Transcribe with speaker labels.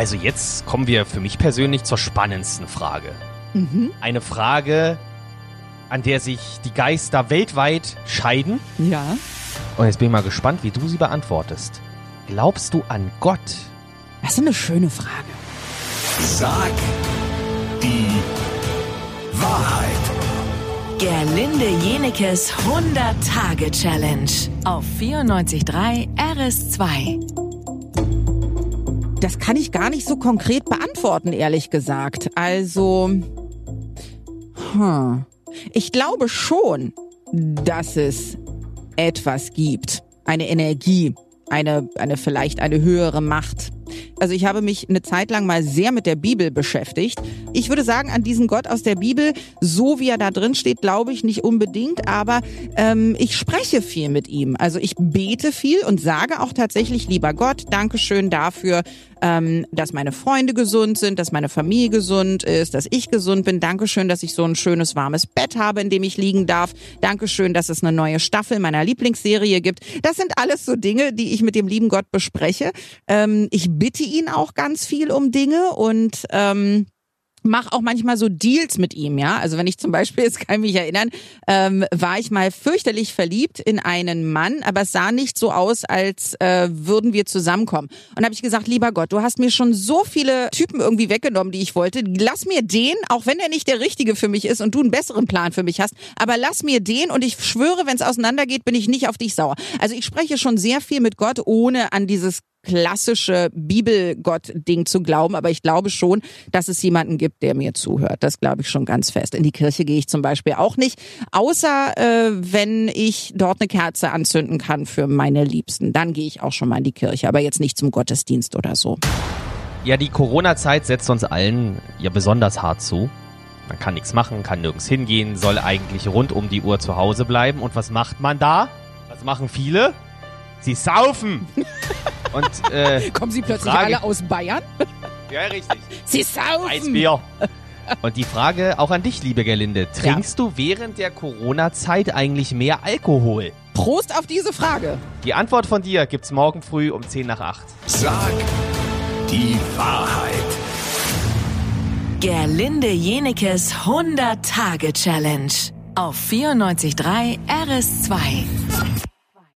Speaker 1: Also jetzt kommen wir für mich persönlich zur spannendsten Frage.
Speaker 2: Mhm.
Speaker 1: Eine Frage, an der sich die Geister weltweit scheiden.
Speaker 2: Ja.
Speaker 1: Und jetzt bin ich mal gespannt, wie du sie beantwortest. Glaubst du an Gott?
Speaker 2: Das ist eine schöne Frage.
Speaker 3: Sag die Wahrheit.
Speaker 4: Gerlinde Jenekes 100-Tage-Challenge auf 94.3 RS2.
Speaker 2: Das kann ich gar nicht so konkret beantworten, ehrlich gesagt. Also, hm. ich glaube schon, dass es etwas gibt. Eine Energie, eine, eine vielleicht eine höhere Macht. Also ich habe mich eine Zeit lang mal sehr mit der Bibel beschäftigt. Ich würde sagen, an diesen Gott aus der Bibel, so wie er da drin steht, glaube ich nicht unbedingt, aber ähm, ich spreche viel mit ihm. Also ich bete viel und sage auch tatsächlich, lieber Gott, Dankeschön dafür, ähm, dass meine Freunde gesund sind, dass meine Familie gesund ist, dass ich gesund bin. Dankeschön, dass ich so ein schönes warmes Bett habe, in dem ich liegen darf. Dankeschön, dass es eine neue Staffel meiner Lieblingsserie gibt. Das sind alles so Dinge, die ich mit dem lieben Gott bespreche. Ähm, ich bitte ihn auch ganz viel um Dinge und ähm, mach auch manchmal so Deals mit ihm, ja. Also wenn ich zum Beispiel, jetzt kann ich mich erinnern, ähm, war ich mal fürchterlich verliebt in einen Mann, aber es sah nicht so aus, als äh, würden wir zusammenkommen. Und habe ich gesagt, lieber Gott, du hast mir schon so viele Typen irgendwie weggenommen, die ich wollte. Lass mir den, auch wenn er nicht der richtige für mich ist und du einen besseren Plan für mich hast, aber lass mir den und ich schwöre, wenn es auseinandergeht, bin ich nicht auf dich sauer. Also ich spreche schon sehr viel mit Gott, ohne an dieses klassische Bibelgott-Ding zu glauben, aber ich glaube schon, dass es jemanden gibt, der mir zuhört. Das glaube ich schon ganz fest. In die Kirche gehe ich zum Beispiel auch nicht, außer äh, wenn ich dort eine Kerze anzünden kann für meine Liebsten. Dann gehe ich auch schon mal in die Kirche, aber jetzt nicht zum Gottesdienst oder so.
Speaker 1: Ja, die Corona-Zeit setzt uns allen ja besonders hart zu. Man kann nichts machen, kann nirgends hingehen, soll eigentlich rund um die Uhr zu Hause bleiben. Und was macht man da? Was machen viele? Sie saufen. Und äh,
Speaker 2: Kommen Sie plötzlich
Speaker 1: Frage-
Speaker 2: alle aus Bayern?
Speaker 1: ja, richtig.
Speaker 2: Sie saufen!
Speaker 1: Weißbier. Und die Frage auch an dich, liebe Gerlinde. Trinkst du während der Corona-Zeit eigentlich mehr Alkohol?
Speaker 2: Prost auf diese Frage.
Speaker 1: Die Antwort von dir gibt's morgen früh um 10 nach 8.
Speaker 3: Sag die Wahrheit.
Speaker 4: Gerlinde Jenekes 100-Tage-Challenge auf 94.3 RS2.